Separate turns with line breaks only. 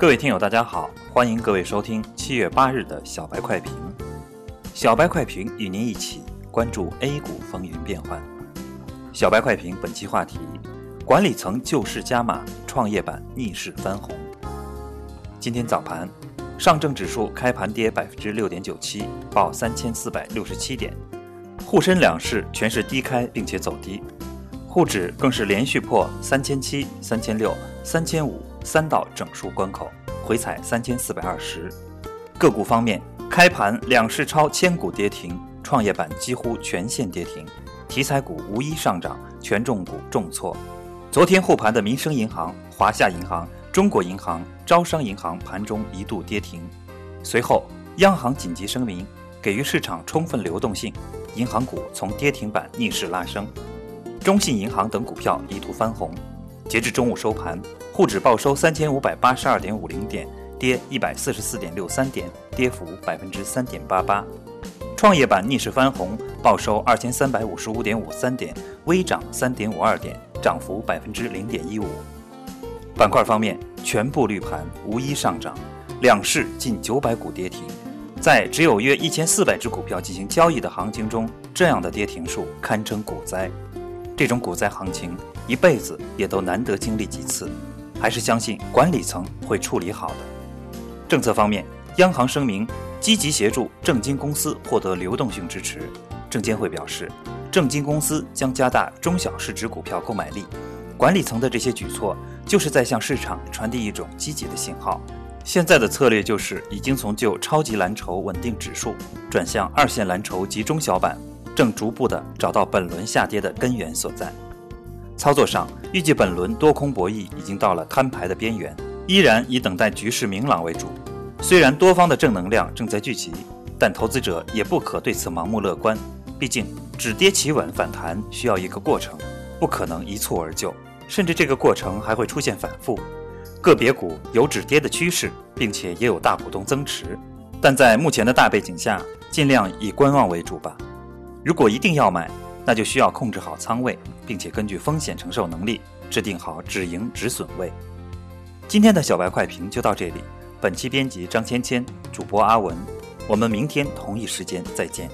各位听友，大家好，欢迎各位收听七月八日的小白快评。小白快评与您一起关注 A 股风云变幻。小白快评本期话题：管理层救市加码，创业板逆势翻红。今天早盘，上证指数开盘跌百分之六点九七，报三千四百六十七点。沪深两市全是低开并且走低，沪指更是连续破三千七、三千六、三千五三道整数关口，回踩三千四百二十。个股方面，开盘两市超千股跌停，创业板几乎全线跌停，题材股无一上涨，权重股重挫。昨天护盘的民生银行、华夏银行、中国银行、招商银行盘中一度跌停，随后央行紧急声明，给予市场充分流动性。银行股从跌停板逆势拉升，中信银行等股票一度翻红。截至中午收盘，沪指报收三千五百八十二点五零点，跌一百四十四点六三点，跌幅百分之三点八八。创业板逆势翻红，报收二千三百五十五点五三点，微涨三点五二点，涨幅百分之零点一五。板块方面，全部绿盘，无一上涨，两市近九百股跌停。在只有约一千四百只股票进行交易的行情中，这样的跌停数堪称股灾。这种股灾行情一辈子也都难得经历几次，还是相信管理层会处理好的。政策方面，央行声明积极协助证金公司获得流动性支持。证监会表示，证金公司将加大中小市值股票购买力。管理层的这些举措，就是在向市场传递一种积极的信号。现在的策略就是已经从旧超级蓝筹稳定指数转向二线蓝筹及中小板，正逐步的找到本轮下跌的根源所在。操作上，预计本轮多空博弈已经到了摊牌的边缘，依然以等待局势明朗为主。虽然多方的正能量正在聚集，但投资者也不可对此盲目乐观。毕竟止跌企稳反弹需要一个过程，不可能一蹴而就，甚至这个过程还会出现反复。个别股有止跌的趋势，并且也有大股东增持，但在目前的大背景下，尽量以观望为主吧。如果一定要买，那就需要控制好仓位，并且根据风险承受能力制定好止盈止损位。今天的小白快评就到这里，本期编辑张芊芊，主播阿文，我们明天同一时间再见。